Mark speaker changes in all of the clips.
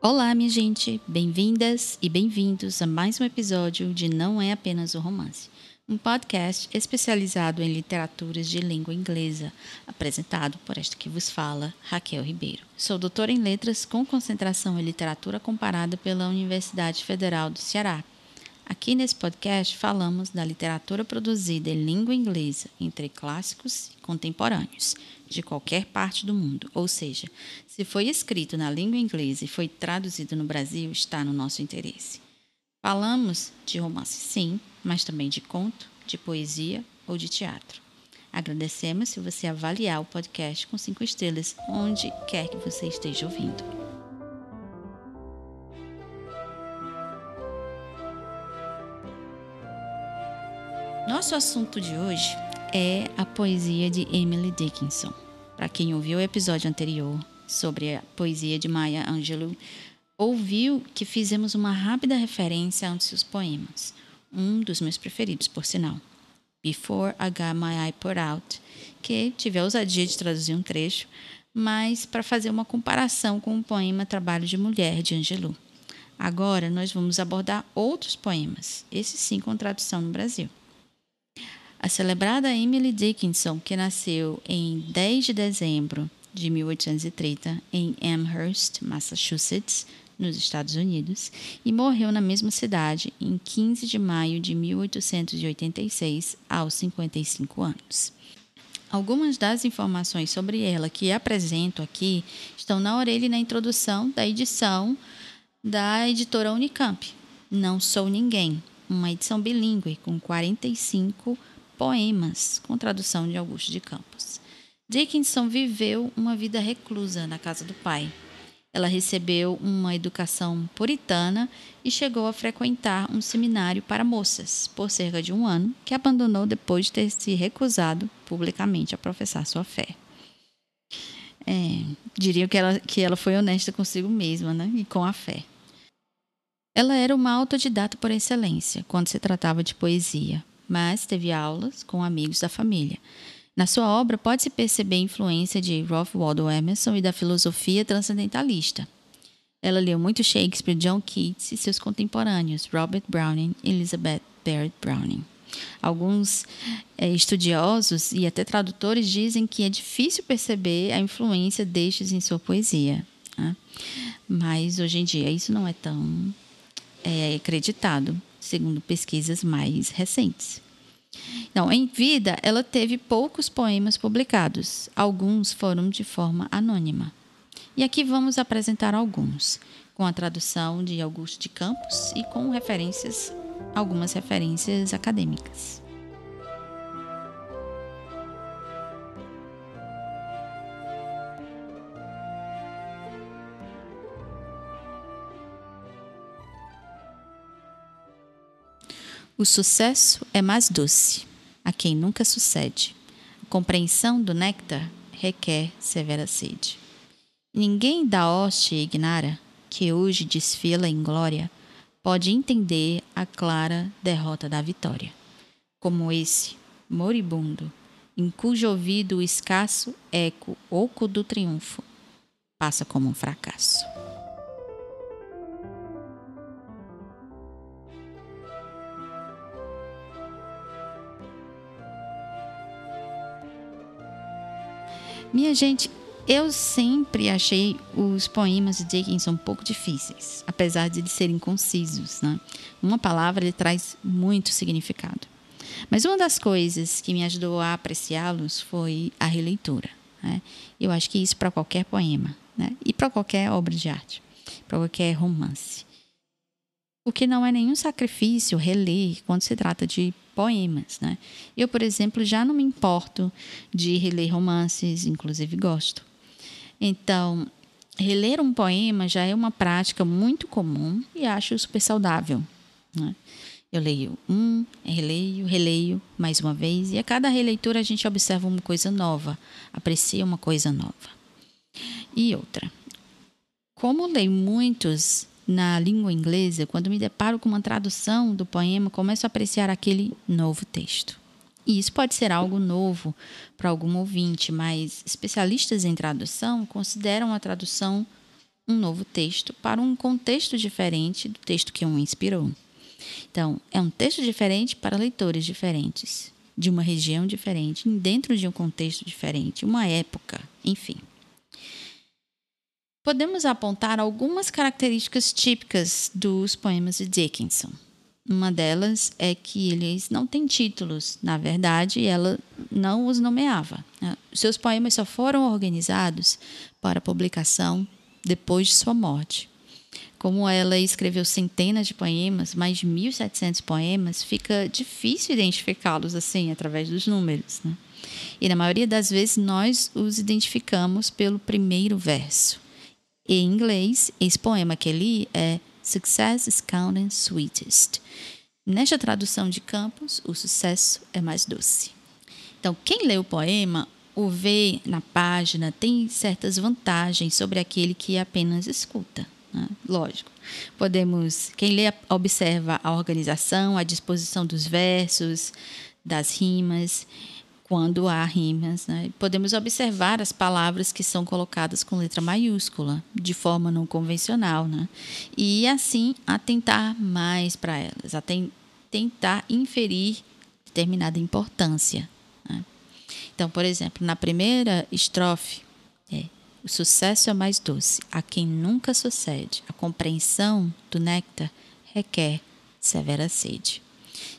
Speaker 1: Olá, minha gente, bem-vindas e bem-vindos a mais um episódio de Não é apenas o romance, um podcast especializado em literaturas de língua inglesa, apresentado por esta que vos fala, Raquel Ribeiro. Sou doutora em letras com concentração em literatura comparada pela Universidade Federal do Ceará. Aqui nesse podcast falamos da literatura produzida em língua inglesa entre clássicos e contemporâneos de qualquer parte do mundo, ou seja, se foi escrito na língua inglesa e foi traduzido no Brasil, está no nosso interesse. Falamos de romance, sim, mas também de conto, de poesia ou de teatro. Agradecemos se você avaliar o podcast com cinco estrelas, onde quer que você esteja ouvindo. Nosso assunto de hoje é a poesia de Emily Dickinson. Para quem ouviu o episódio anterior sobre a poesia de Maya Angelou, ouviu que fizemos uma rápida referência a um de seus poemas, um dos meus preferidos, por sinal. Before I Got My Eye Put Out, que tive a ousadia de traduzir um trecho, mas para fazer uma comparação com o poema Trabalho de Mulher, de Angelou. Agora nós vamos abordar outros poemas, esse sim com tradução no Brasil. A celebrada Emily Dickinson, que nasceu em 10 de dezembro de 1830 em Amherst, Massachusetts, nos Estados Unidos, e morreu na mesma cidade em 15 de maio de 1886, aos 55 anos. Algumas das informações sobre ela que apresento aqui estão na orelha e na introdução da edição da editora Unicamp. Não Sou Ninguém, uma edição bilíngue com 45 poemas, com tradução de Augusto de Campos. Dickinson viveu uma vida reclusa na casa do pai. Ela recebeu uma educação puritana e chegou a frequentar um seminário para moças por cerca de um ano, que abandonou depois de ter se recusado publicamente a professar sua fé. É, diria que ela, que ela foi honesta consigo mesma né? e com a fé. Ela era uma autodidata por excelência quando se tratava de poesia, mas teve aulas com amigos da família. Na sua obra pode-se perceber a influência de Ralph Waldo Emerson e da filosofia transcendentalista. Ela leu muito Shakespeare, John Keats e seus contemporâneos, Robert Browning e Elizabeth Barrett Browning. Alguns é, estudiosos e até tradutores dizem que é difícil perceber a influência destes em sua poesia. Né? Mas hoje em dia isso não é tão é, acreditado segundo pesquisas mais recentes. Então, em vida, ela teve poucos poemas publicados, alguns foram de forma anônima. E aqui vamos apresentar alguns, com a tradução de Augusto de Campos e com referências, algumas referências acadêmicas. O sucesso é mais doce a quem nunca sucede. A compreensão do néctar requer severa sede. Ninguém da hoste ignara, que hoje desfila em glória, pode entender a clara derrota da vitória. Como esse, moribundo, em cujo ouvido o escasso eco oco do triunfo passa como um fracasso. Minha gente, eu sempre achei os poemas de Dickinson um pouco difíceis, apesar de serem concisos. Né? Uma palavra ele traz muito significado. Mas uma das coisas que me ajudou a apreciá-los foi a releitura. Né? Eu acho que isso para qualquer poema né? e para qualquer obra de arte, para qualquer romance. O que não é nenhum sacrifício reler quando se trata de poemas, né? Eu, por exemplo, já não me importo de reler romances, inclusive gosto. Então, reler um poema já é uma prática muito comum e acho super saudável. Né? Eu leio um, releio, releio mais uma vez, e a cada releitura a gente observa uma coisa nova, aprecia uma coisa nova. E outra, como leio muitos na língua inglesa, quando me deparo com uma tradução do poema, começo a apreciar aquele novo texto. E isso pode ser algo novo para algum ouvinte, mas especialistas em tradução consideram a tradução um novo texto para um contexto diferente do texto que o inspirou. Então, é um texto diferente para leitores diferentes, de uma região diferente, dentro de um contexto diferente, uma época, enfim. Podemos apontar algumas características típicas dos poemas de Dickinson. Uma delas é que eles não têm títulos. Na verdade, ela não os nomeava. Né? Seus poemas só foram organizados para publicação depois de sua morte. Como ela escreveu centenas de poemas, mais de 1.700 poemas, fica difícil identificá-los assim, através dos números. Né? E na maioria das vezes nós os identificamos pelo primeiro verso. Em inglês, esse poema que li é Success is counting sweetest. Nesta tradução de Campos, o sucesso é mais doce. Então, quem lê o poema o vê na página tem certas vantagens sobre aquele que apenas escuta. Né? Lógico. Podemos, quem lê observa a organização, a disposição dos versos, das rimas quando há rimas. Né? Podemos observar as palavras que são colocadas com letra maiúscula, de forma não convencional, né? e assim atentar mais para elas, tentar inferir determinada importância. Né? Então, por exemplo, na primeira estrofe, é, o sucesso é mais doce. A quem nunca sucede, a compreensão do néctar requer severa sede.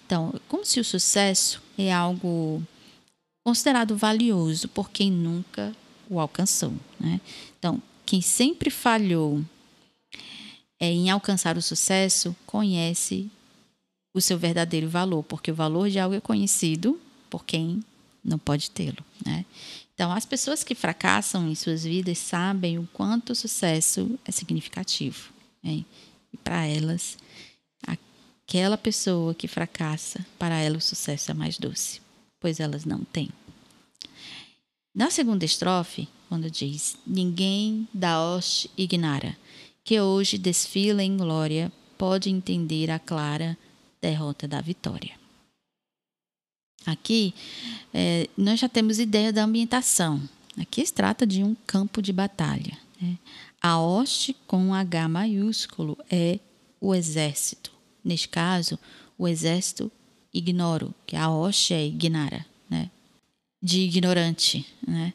Speaker 1: Então, como se o sucesso é algo considerado valioso por quem nunca o alcançou. Né? Então, quem sempre falhou é, em alcançar o sucesso conhece o seu verdadeiro valor, porque o valor de algo é conhecido por quem não pode tê-lo. Né? Então, as pessoas que fracassam em suas vidas sabem o quanto o sucesso é significativo. Né? E para elas, aquela pessoa que fracassa, para ela o sucesso é mais doce pois elas não têm. Na segunda estrofe, quando diz: Ninguém da hoste ignara, que hoje desfila em glória, pode entender a clara derrota da vitória. Aqui, é, nós já temos ideia da ambientação. Aqui se trata de um campo de batalha. Né? A hoste com H maiúsculo é o exército. Neste caso, o exército ignoro, que a hoste é ignara? De ignorante, né?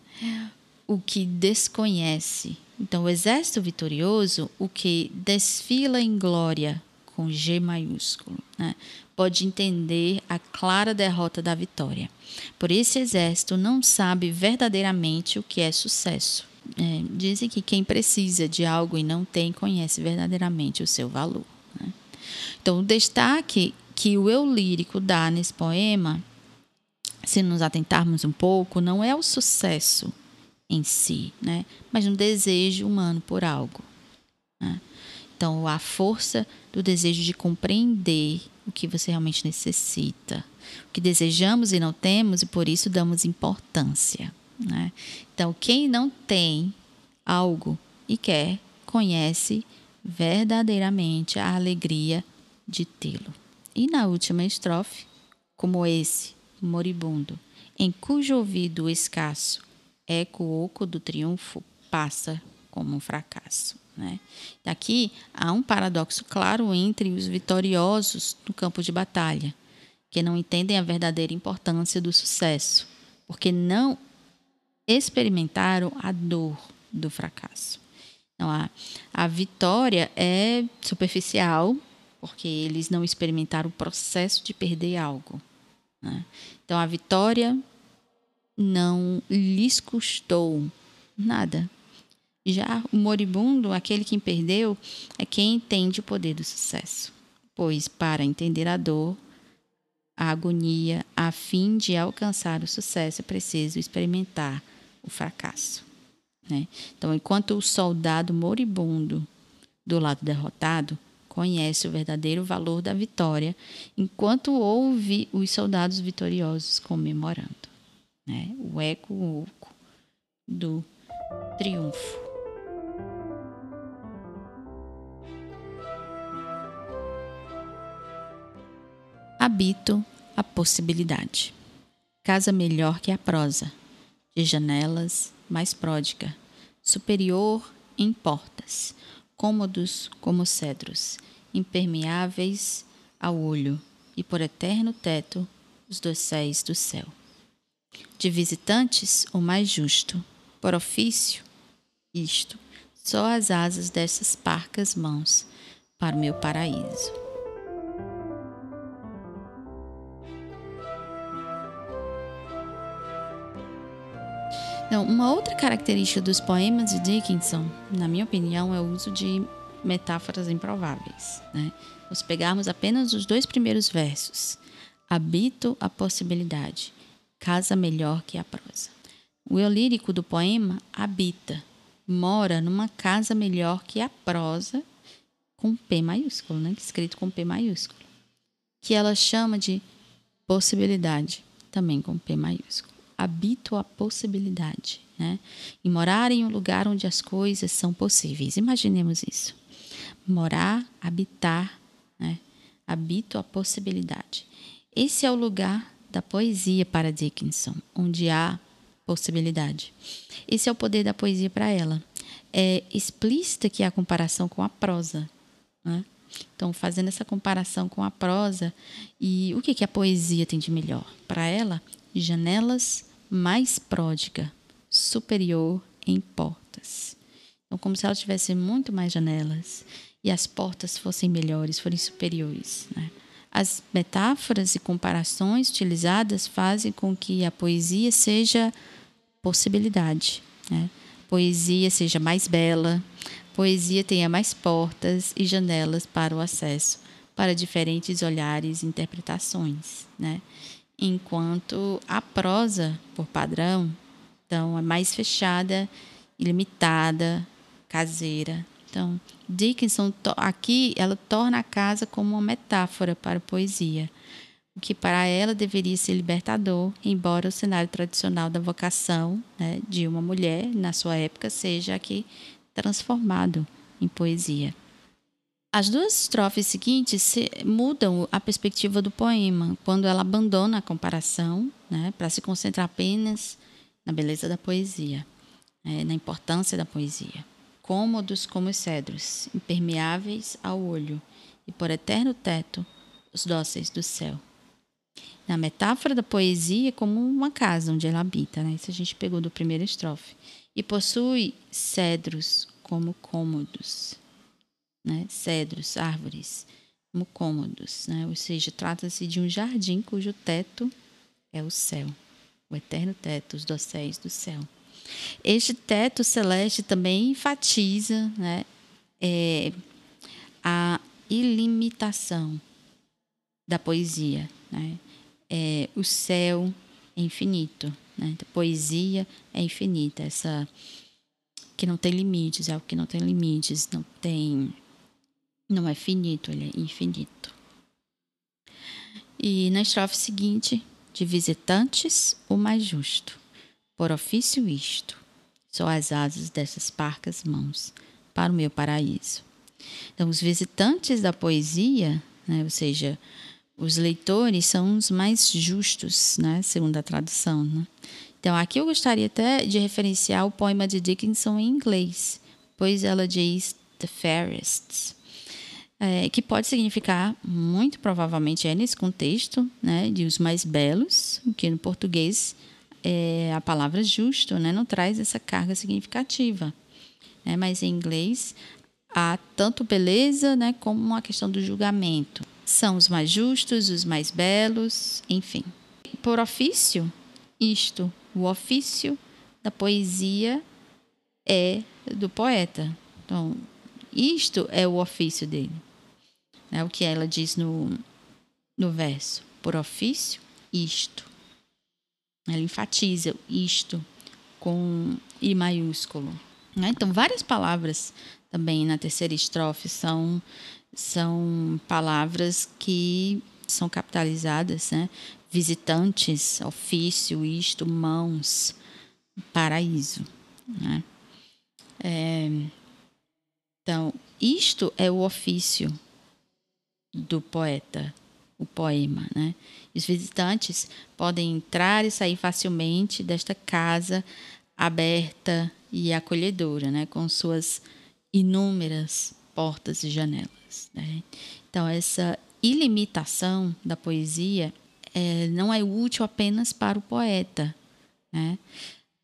Speaker 1: O que desconhece. Então, o exército vitorioso, o que desfila em glória com G maiúsculo, né? pode entender a clara derrota da vitória. Por esse exército não sabe verdadeiramente o que é sucesso. É, dizem que quem precisa de algo e não tem conhece verdadeiramente o seu valor. Né? Então, o destaque que o eu lírico dá nesse poema, se nos atentarmos um pouco, não é o sucesso em si, né? mas um desejo humano por algo. Né? Então, a força do desejo de compreender o que você realmente necessita, o que desejamos e não temos, e por isso damos importância. Né? Então, quem não tem algo e quer, conhece verdadeiramente a alegria de tê-lo. E na última estrofe, como esse, moribundo, em cujo ouvido escasso eco oco do triunfo passa como um fracasso. Né? Aqui há um paradoxo claro entre os vitoriosos no campo de batalha, que não entendem a verdadeira importância do sucesso, porque não experimentaram a dor do fracasso. Então, a, a vitória é superficial, porque eles não experimentaram o processo de perder algo. Né? Então a vitória não lhes custou nada. Já o moribundo, aquele que perdeu, é quem entende o poder do sucesso. Pois para entender a dor, a agonia, a fim de alcançar o sucesso, é preciso experimentar o fracasso. Né? Então, enquanto o soldado moribundo do lado derrotado conhece o verdadeiro valor da vitória, enquanto ouve os soldados vitoriosos comemorando. Né? O eco oco do triunfo. Habito a possibilidade. Casa melhor que a prosa, de janelas mais pródiga, superior em portas, cômodos como cedros, impermeáveis ao olho, e por eterno teto os dosséis do céu. De visitantes, o mais justo, por ofício, isto, só as asas dessas parcas mãos para o meu paraíso. Então, uma outra característica dos poemas de Dickinson, na minha opinião, é o uso de metáforas improváveis. Né? Se pegarmos apenas os dois primeiros versos, habito a possibilidade, casa melhor que a prosa. O eu lírico do poema habita, mora numa casa melhor que a prosa, com P maiúsculo, né? escrito com P maiúsculo, que ela chama de possibilidade, também com P maiúsculo habito a possibilidade, né? E morar em um lugar onde as coisas são possíveis. Imaginemos isso. Morar, habitar, né? Habito a possibilidade. Esse é o lugar da poesia para Dickinson, onde há possibilidade. Esse é o poder da poesia para ela. É explícita que há comparação com a prosa. Né? Então, fazendo essa comparação com a prosa, e o que, que a poesia tem de melhor? Para ela, janelas mais pródiga, superior em portas. Então, como se ela tivesse muito mais janelas e as portas fossem melhores, forem superiores. Né? As metáforas e comparações utilizadas fazem com que a poesia seja possibilidade. Né? Poesia seja mais bela, poesia tenha mais portas e janelas para o acesso para diferentes olhares e interpretações. Né? Enquanto a prosa, por padrão, então é mais fechada, ilimitada, caseira. Então, Dickinson aqui ela torna a casa como uma metáfora para a poesia, o que para ela deveria ser libertador, embora o cenário tradicional da vocação né, de uma mulher na sua época seja aqui transformado em poesia. As duas estrofes seguintes mudam a perspectiva do poema, quando ela abandona a comparação né, para se concentrar apenas na beleza da poesia, é, na importância da poesia. Cômodos como os cedros, impermeáveis ao olho, e por eterno teto, os dóceis do céu. Na metáfora da poesia, como uma casa onde ela habita, né? isso a gente pegou do primeiro estrofe. E possui cedros como cômodos né? cedros, árvores, como cômodos, né? ou seja, trata-se de um jardim cujo teto é o céu, o eterno teto, os dosséis do céu. Este teto celeste também enfatiza né, é, a ilimitação da poesia. Né? É, o céu é infinito, né? a poesia é infinita, essa que não tem limites, é o que não tem limites, não tem não é finito, ele é infinito. E na estrofe seguinte, de visitantes, o mais justo, por ofício isto, só as asas dessas parcas mãos, para o meu paraíso. Então, os visitantes da poesia, né, ou seja, os leitores são os mais justos, né, segundo a tradução. Né? Então, aqui eu gostaria até de referenciar o poema de Dickinson em inglês, pois ela diz The Fairest é, que pode significar, muito provavelmente é nesse contexto, né, de os mais belos, que no português é, a palavra justo né, não traz essa carga significativa. Né, mas em inglês há tanto beleza né, como uma questão do julgamento. São os mais justos, os mais belos, enfim. Por ofício, isto, o ofício da poesia é do poeta. Então, isto é o ofício dele. É o que ela diz no, no verso. Por ofício, isto. Ela enfatiza isto com I maiúsculo. Né? Então, várias palavras também na terceira estrofe são, são palavras que são capitalizadas, né? Visitantes, ofício, isto, mãos, paraíso. Né? É, então, isto é o ofício do poeta, o poema. Né? Os visitantes podem entrar e sair facilmente desta casa aberta e acolhedora, né? com suas inúmeras portas e janelas. Né? Então, essa ilimitação da poesia é, não é útil apenas para o poeta, né?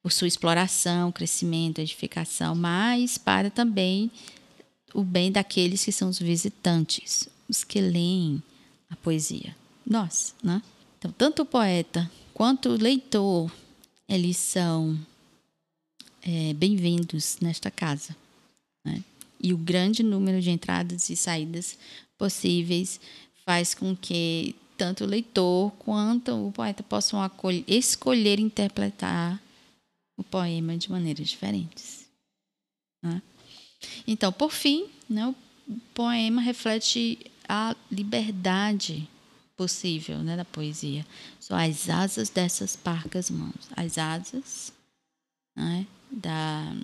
Speaker 1: por sua exploração, crescimento, edificação, mas para também o bem daqueles que são os visitantes, os que leem a poesia. Nós, né? Então, tanto o poeta quanto o leitor, eles são é, bem-vindos nesta casa. Né? E o grande número de entradas e saídas possíveis faz com que tanto o leitor quanto o poeta possam escolher interpretar o poema de maneiras diferentes. Né? Então, por fim, né, o poema reflete a liberdade possível né, da poesia. São as asas dessas parcas mãos. As asas né, da,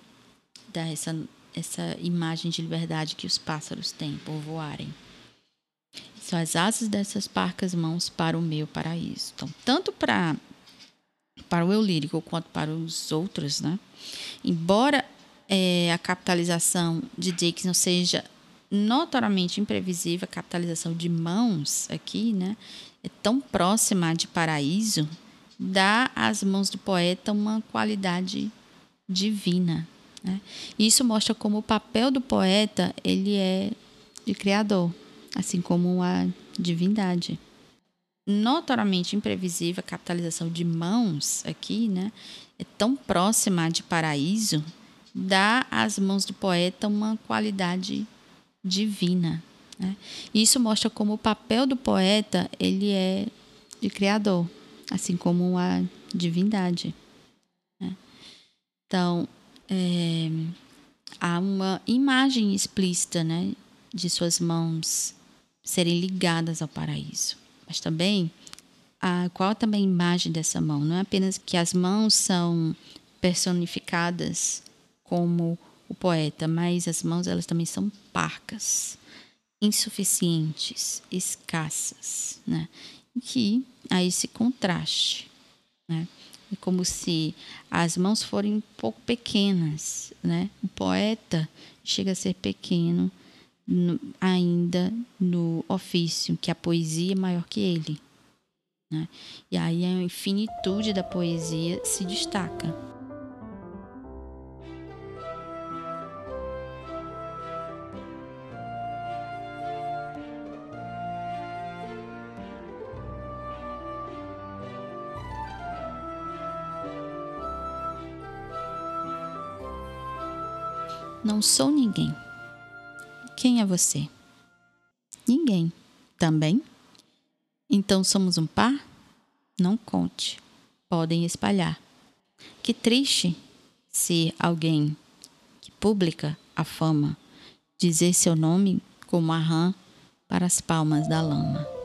Speaker 1: da essa, essa imagem de liberdade que os pássaros têm por voarem. São as asas dessas parcas mãos para o meu paraíso. Então, tanto para para o eu lírico quanto para os outros, né? Embora é, a capitalização de Dixon seja notoriamente imprevisível, a capitalização de mãos aqui, né? É tão próxima de paraíso, dá às mãos do poeta uma qualidade divina. Né? Isso mostra como o papel do poeta ele é de criador, assim como a divindade. Notoriamente imprevisível a capitalização de mãos aqui, né? É tão próxima de paraíso, dá às mãos do poeta uma qualidade divina. Né? Isso mostra como o papel do poeta ele é de criador, assim como a divindade. Então, é, há uma imagem explícita né, de suas mãos serem ligadas ao paraíso. Mas também, a, qual também a imagem dessa mão? Não é apenas que as mãos são personificadas como o poeta, mas as mãos elas também são parcas, insuficientes, escassas, né? E que há esse contraste, né? É como se as mãos forem um pouco pequenas, né? O poeta chega a ser pequeno no, ainda no ofício, que a poesia é maior que ele. Né? E aí a infinitude da poesia se destaca. Não sou ninguém. Quem é você? Ninguém. Também? Então somos um par? Não conte. Podem espalhar. Que triste ser alguém que publica a fama, dizer seu nome como a rã para as palmas da lama.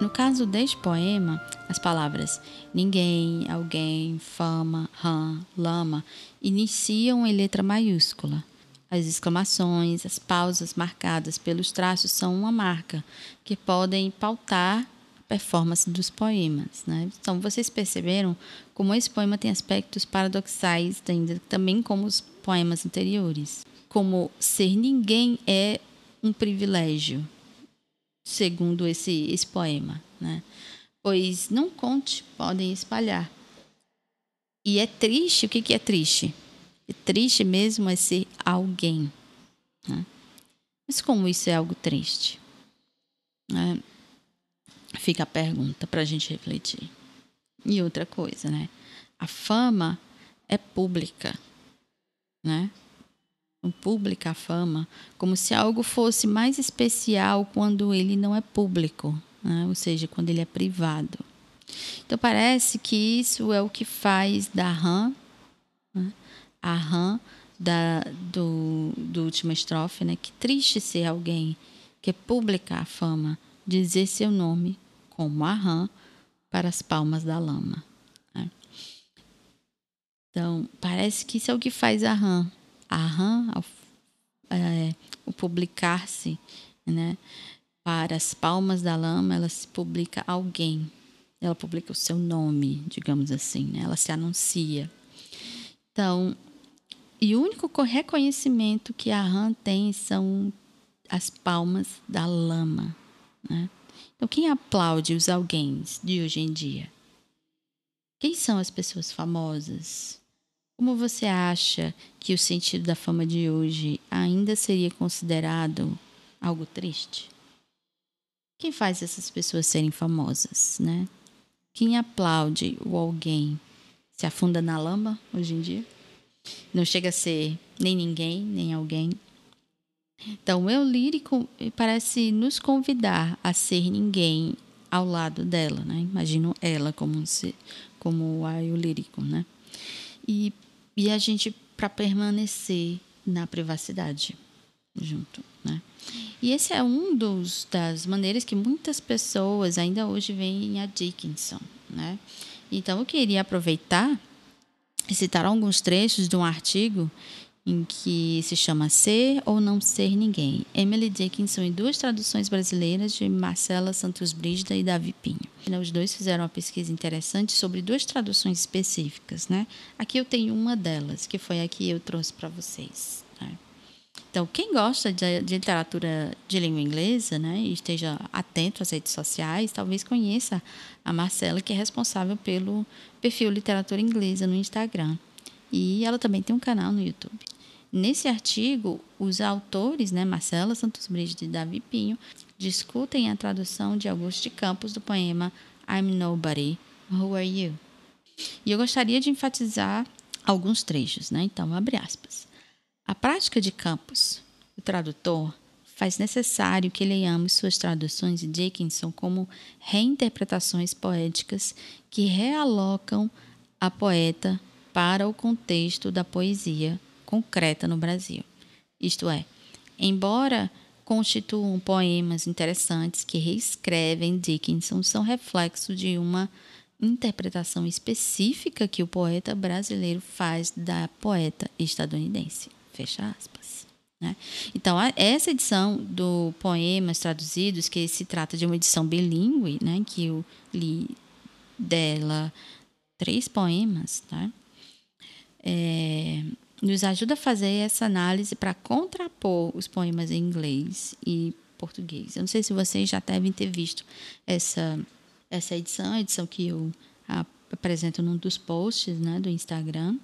Speaker 1: No caso deste poema, as palavras ninguém, alguém, fama, rã, lama iniciam em letra maiúscula. As exclamações, as pausas marcadas pelos traços são uma marca que podem pautar a performance dos poemas. Né? Então, vocês perceberam como esse poema tem aspectos paradoxais, também como os poemas anteriores. Como ser ninguém é um privilégio, segundo esse, esse poema, né? Pois não conte, podem espalhar. E é triste, o que, que é triste? É triste mesmo é ser alguém. Né? Mas como isso é algo triste? Né? Fica a pergunta para a gente refletir. E outra coisa, né? A fama é pública, né? Pública a fama, como se algo fosse mais especial quando ele não é público, né? ou seja, quando ele é privado. Então parece que isso é o que faz da RAM, né? a RAM da, do, do última estrofe, né? Que triste ser alguém que é pública a fama, dizer seu nome como a RAM para as palmas da lama. Então, parece que isso é o que faz a RAM. A RAM, ao, é, o publicar-se né, para as palmas da lama, ela se publica alguém. Ela publica o seu nome, digamos assim, né? ela se anuncia. Então, e o único reconhecimento que a RAM tem são as palmas da lama. Né? Então, quem aplaude os alguém de hoje em dia? Quem são as pessoas famosas? Como você acha que o sentido da fama de hoje ainda seria considerado algo triste? Quem faz essas pessoas serem famosas, né? Quem aplaude o alguém se afunda na lama hoje em dia? Não chega a ser nem ninguém, nem alguém. Então, o eu lírico parece nos convidar a ser ninguém ao lado dela, né? Imagino ela como um ser, como o eu lírico, né? E, e a gente para permanecer na privacidade junto, né? E esse é um dos das maneiras que muitas pessoas ainda hoje veem a Dickinson, né? Então eu queria aproveitar e citar alguns trechos de um artigo em que se chama Ser ou Não Ser Ninguém. Emily Dickinson em duas traduções brasileiras de Marcela Santos Brígida e Davi Pinho. Os dois fizeram uma pesquisa interessante sobre duas traduções específicas, né? Aqui eu tenho uma delas, que foi a que eu trouxe para vocês. Né? Então, quem gosta de, de, literatura de língua inglesa, né, e esteja atento às redes sociais, talvez conheça a Marcela, que é responsável pelo perfil Literatura Inglesa no Instagram. E ela também tem um canal no YouTube. Nesse artigo, os autores, né, Marcela Santos Brígido e Davi Pinho, discutem a tradução de Augusto de Campos do poema I'm Nobody, Who Are You? E eu gostaria de enfatizar alguns trechos, né? Então, abre aspas. A prática de Campos, o tradutor, faz necessário que leiamos suas traduções de Dickinson como reinterpretações poéticas que realocam a poeta para o contexto da poesia concreta no Brasil. Isto é, embora constituam poemas interessantes que reescrevem Dickinson, são reflexo de uma interpretação específica que o poeta brasileiro faz da poeta estadunidense. Fecha aspas. Né? Então, essa edição do Poemas Traduzidos, que se trata de uma edição bilíngue, né, que eu li dela três poemas, tá? É, nos ajuda a fazer essa análise para contrapor os poemas em inglês e português. Eu não sei se vocês já devem ter visto essa, essa edição, a edição que eu apresento num dos posts né, do Instagram.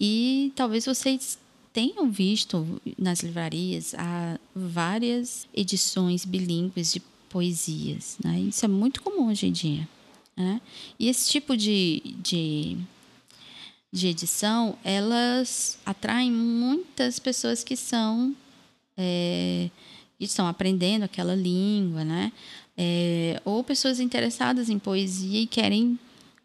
Speaker 1: E talvez vocês tenham visto nas livrarias há várias edições bilíngues de poesias. Né? Isso é muito comum hoje em dia. Né? E esse tipo de, de de edição, elas atraem muitas pessoas que são é, estão aprendendo aquela língua, né? É, ou pessoas interessadas em poesia e querem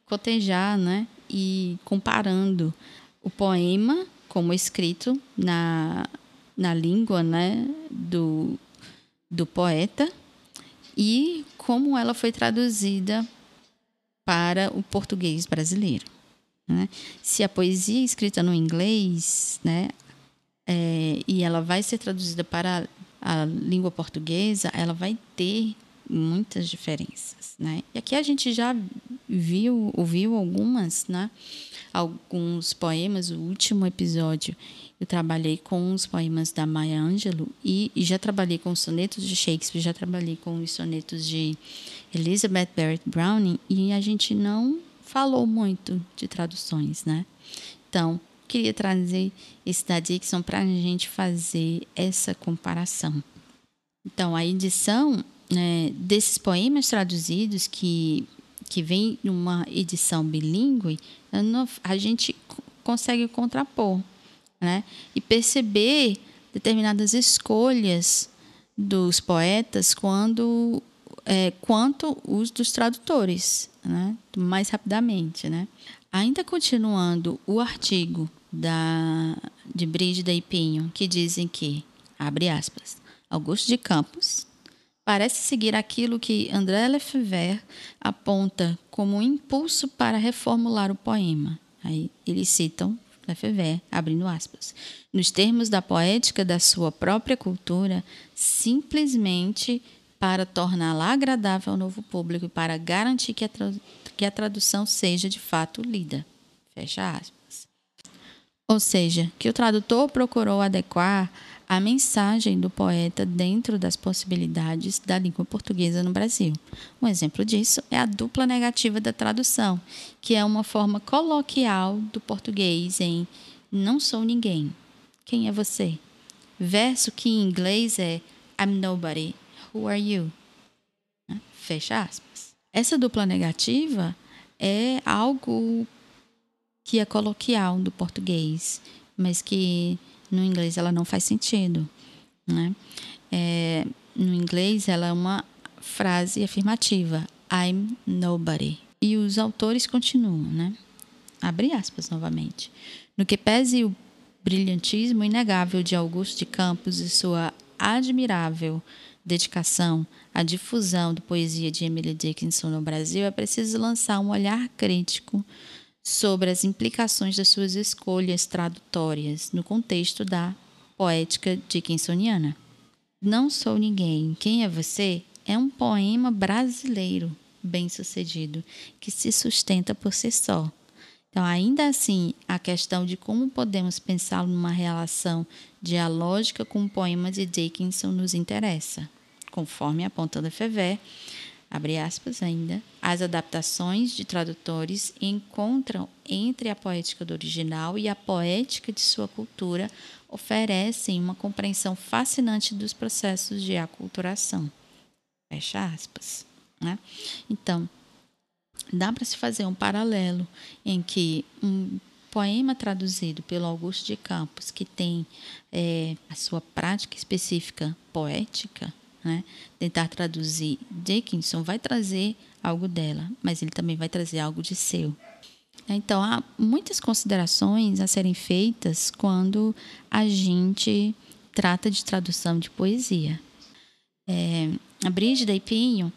Speaker 1: cotejar, né? E comparando o poema como escrito na, na língua, né? Do, do poeta e como ela foi traduzida para o português brasileiro. Né? Se a poesia é escrita no inglês, né, é, e ela vai ser traduzida para a, a língua portuguesa, ela vai ter muitas diferenças, né? E aqui a gente já viu, ouviu algumas, né? Alguns poemas. O último episódio eu trabalhei com os poemas da Maya Angelou e, e já trabalhei com os sonetos de Shakespeare, já trabalhei com os sonetos de Elizabeth Barrett Browning e a gente não falou muito de traduções, né? Então, queria trazer esse da Dixon para a gente fazer essa comparação. Então, a edição né, desses poemas traduzidos que, que vem numa edição bilíngue, a gente consegue contrapor né? e perceber determinadas escolhas dos poetas quando é, quanto os dos tradutores, né? mais rapidamente. Né? Ainda continuando o artigo da, de Brígida e Pinho, que dizem que, abre aspas, Augusto de Campos parece seguir aquilo que André Lefebvre aponta como um impulso para reformular o poema. Aí eles citam Lefebvre, abrindo aspas. Nos termos da poética da sua própria cultura, simplesmente para torná-la agradável ao novo público e para garantir que a, que a tradução seja de fato lida. Fecha aspas. Ou seja, que o tradutor procurou adequar a mensagem do poeta dentro das possibilidades da língua portuguesa no Brasil. Um exemplo disso é a dupla negativa da tradução, que é uma forma coloquial do português em não sou ninguém. Quem é você? Verso que em inglês é I'm nobody. Who are you? Né? Fecha aspas. Essa dupla negativa é algo que é coloquial do português, mas que no inglês ela não faz sentido. Né? É, no inglês ela é uma frase afirmativa, I'm nobody. E os autores continuam, né? Abre aspas novamente. No que pese o brilhantismo inegável de Augusto de Campos e sua admirável dedicação à difusão da poesia de Emily Dickinson no Brasil, é preciso lançar um olhar crítico sobre as implicações das suas escolhas tradutórias no contexto da poética dickinsoniana. Não Sou Ninguém, Quem é Você? é um poema brasileiro bem-sucedido que se sustenta por si só. Então, ainda assim, a questão de como podemos pensá-lo numa relação dialógica com o poema de Dickinson nos interessa, conforme aponta Lefebvre, abre aspas ainda, as adaptações de tradutores encontram entre a poética do original e a poética de sua cultura oferecem uma compreensão fascinante dos processos de aculturação. Fecha aspas. Né? Então, dá para se fazer um paralelo em que um poema traduzido pelo Augusto de Campos, que tem é, a sua prática específica poética, né? Tentar traduzir Dickinson vai trazer algo dela, mas ele também vai trazer algo de seu. Então, há muitas considerações a serem feitas quando a gente trata de tradução de poesia. É, a Brígida e Pinho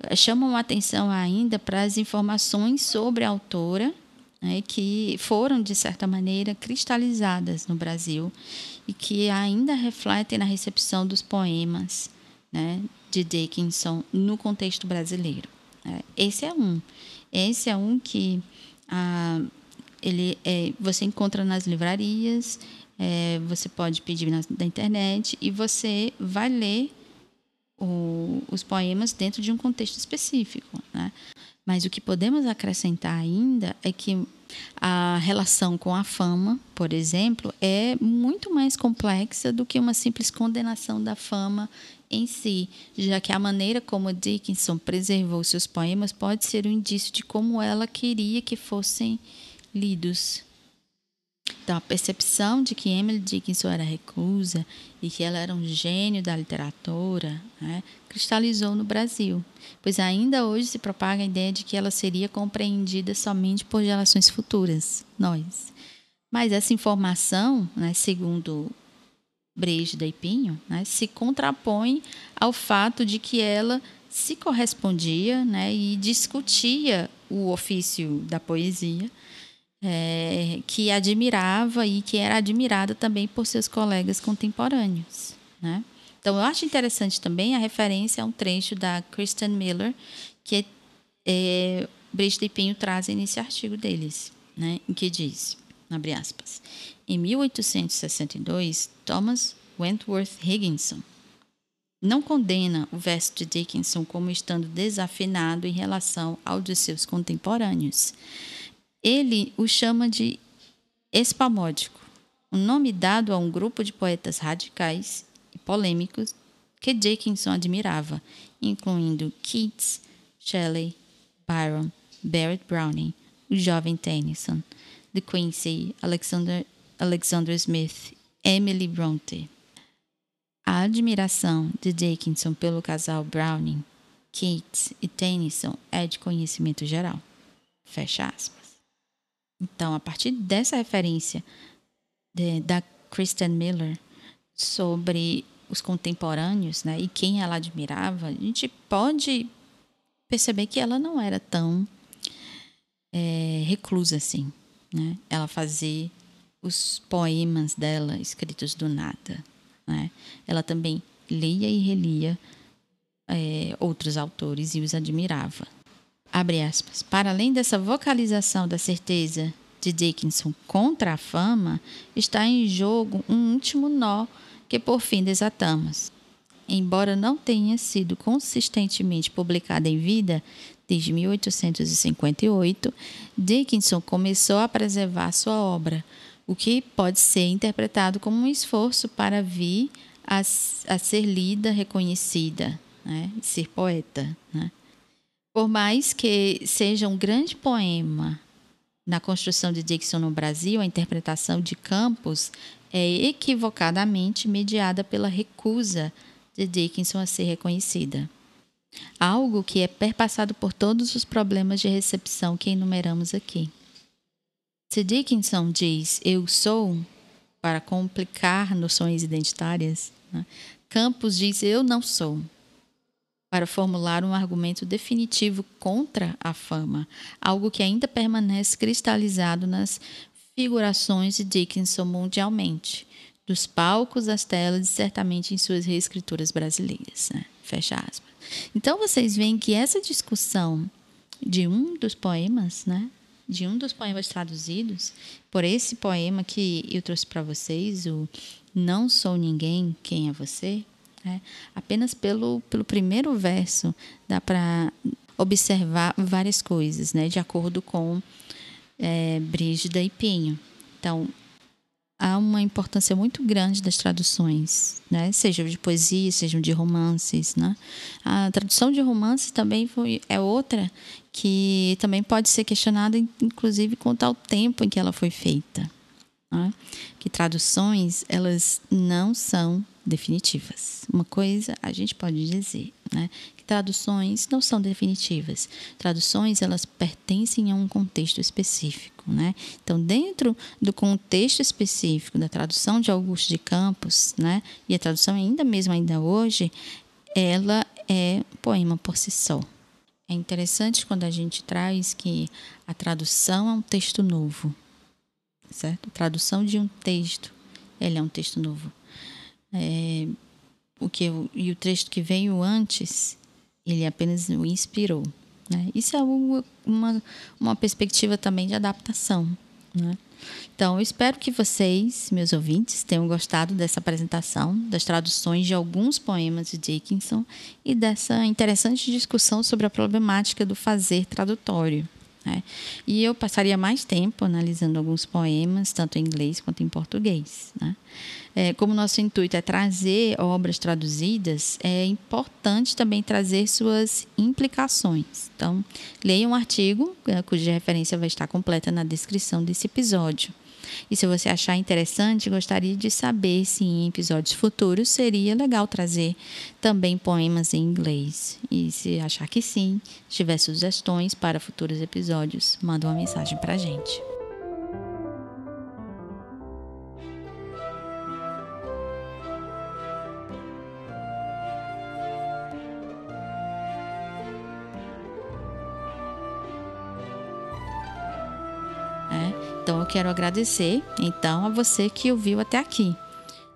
Speaker 1: eh, chamam a atenção ainda para as informações sobre a autora, né, que foram, de certa maneira, cristalizadas no Brasil e que ainda refletem na recepção dos poemas né, de Dickinson no contexto brasileiro. É, esse é um. Esse é um que ah, ele é, você encontra nas livrarias, é, você pode pedir na, na, internet e você vai ler o, os poemas dentro de um contexto específico. Né? Mas o que podemos acrescentar ainda é que a relação com a fama, por exemplo, é muito mais complexa do que uma simples condenação da fama em si, já que a maneira como Dickinson preservou seus poemas pode ser um indício de como ela queria que fossem lidos. Então, a percepção de que Emily Dickinson era reclusa e que ela era um gênio da literatura né, cristalizou no Brasil, pois ainda hoje se propaga a ideia de que ela seria compreendida somente por gerações futuras, nós. Mas essa informação, né, segundo Brígida e Pinho, né, se contrapõe ao fato de que ela se correspondia né, e discutia o ofício da poesia, é, que admirava e que era admirada também por seus colegas contemporâneos. Né? Então, eu acho interessante também a referência a um trecho da Kristen Miller, que é, Brígida e Pinho trazem nesse artigo deles, né, em que diz, abre aspas, em 1862, Thomas Wentworth Higginson não condena o verso de Dickinson como estando desafinado em relação ao de seus contemporâneos. Ele o chama de espamódico, um nome dado a um grupo de poetas radicais e polêmicos que Dickinson admirava, incluindo Keats, Shelley, Byron, Barrett Browning, o jovem Tennyson, De Quincey, Alexander Alexander Smith, Emily Bronte. A admiração de Dickinson pelo casal Browning, Keats e Tennyson é de conhecimento geral. Fecha aspas. Então, a partir dessa referência de, da Kristen Miller sobre os contemporâneos né, e quem ela admirava, a gente pode perceber que ela não era tão é, reclusa assim. Né? ela fazer os poemas dela escritos do nada. Né? Ela também lia e relia é, outros autores e os admirava. Abre aspas. Para além dessa vocalização da certeza de Dickinson contra a fama, está em jogo um último nó que por fim desatamos. Embora não tenha sido consistentemente publicada em vida, desde 1858, Dickinson começou a preservar sua obra, o que pode ser interpretado como um esforço para vir a, a ser lida, reconhecida, né? ser poeta. Né? Por mais que seja um grande poema na construção de Dickinson no Brasil, a interpretação de Campos é equivocadamente mediada pela recusa de Dickinson a ser reconhecida. Algo que é perpassado por todos os problemas de recepção que enumeramos aqui. Se Dickinson diz eu sou, para complicar noções identitárias, né? Campos diz eu não sou, para formular um argumento definitivo contra a fama, algo que ainda permanece cristalizado nas figurações de Dickinson mundialmente, dos palcos às telas e certamente em suas reescrituras brasileiras. Né? Fecha aspas. Então vocês veem que essa discussão de um dos poemas, né, de um dos poemas traduzidos, por esse poema que eu trouxe para vocês, o Não Sou Ninguém, Quem é Você? Né? Apenas pelo, pelo primeiro verso dá para observar várias coisas, né, de acordo com é, Brígida e Pinho. Então, há uma importância muito grande das traduções, né? Sejam de poesia, sejam de romances, né? A tradução de romances também foi, é outra que também pode ser questionada, inclusive quanto ao tempo em que ela foi feita. Né? Que traduções elas não são definitivas. Uma coisa a gente pode dizer, né? Traduções não são definitivas. Traduções elas pertencem a um contexto específico, né? Então, dentro do contexto específico da tradução de Augusto de Campos, né? E a tradução ainda mesmo ainda hoje, ela é poema por si só. É interessante quando a gente traz que a tradução é um texto novo, certo? A tradução de um texto, ele é um texto novo. É, o que e o texto que veio antes, ele apenas o inspirou. Né? Isso é uma, uma, perspectiva também de adaptação. Né? Então, eu espero que vocês, meus ouvintes, tenham gostado dessa apresentação, das traduções de alguns poemas de Dickinson e dessa interessante discussão sobre a problemática do fazer tradutório. Né? E eu passaria mais tempo analisando alguns poemas, tanto em inglês quanto em português. Né? É, como nosso intuito é trazer obras traduzidas, é importante também trazer suas implicações. Então, leia um artigo, é, cuja referência vai estar completa na descrição desse episódio. E se você achar interessante, gostaria de saber se em episódios futuros seria legal trazer também poemas em inglês. E se achar que sim, se tiver sugestões para futuros episódios, manda uma mensagem para a gente. Quero agradecer então a você que ouviu até aqui.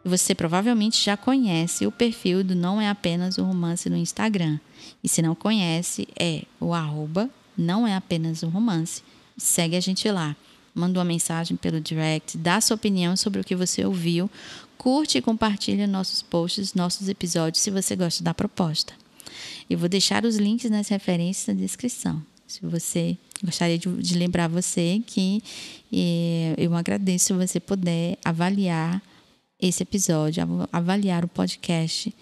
Speaker 1: Você provavelmente já conhece o perfil do Não é apenas um romance no Instagram. E se não conhece, é o arroba não é apenas um romance. Segue a gente lá. Manda uma mensagem pelo direct, dá sua opinião sobre o que você ouviu, curte e compartilha nossos posts, nossos episódios se você gosta da proposta. Eu vou deixar os links nas referências na descrição. Se você gostaria de, de lembrar você que eh, eu agradeço se você puder avaliar esse episódio, avaliar o podcast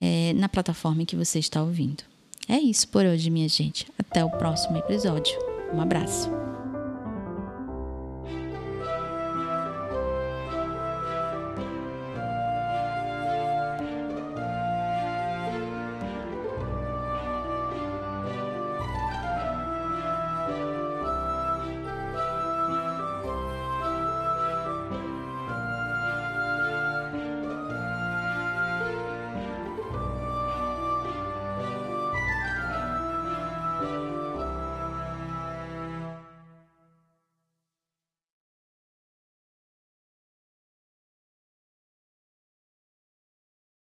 Speaker 1: eh, na plataforma em que você está ouvindo. É isso por hoje, minha gente. Até o próximo episódio. Um abraço.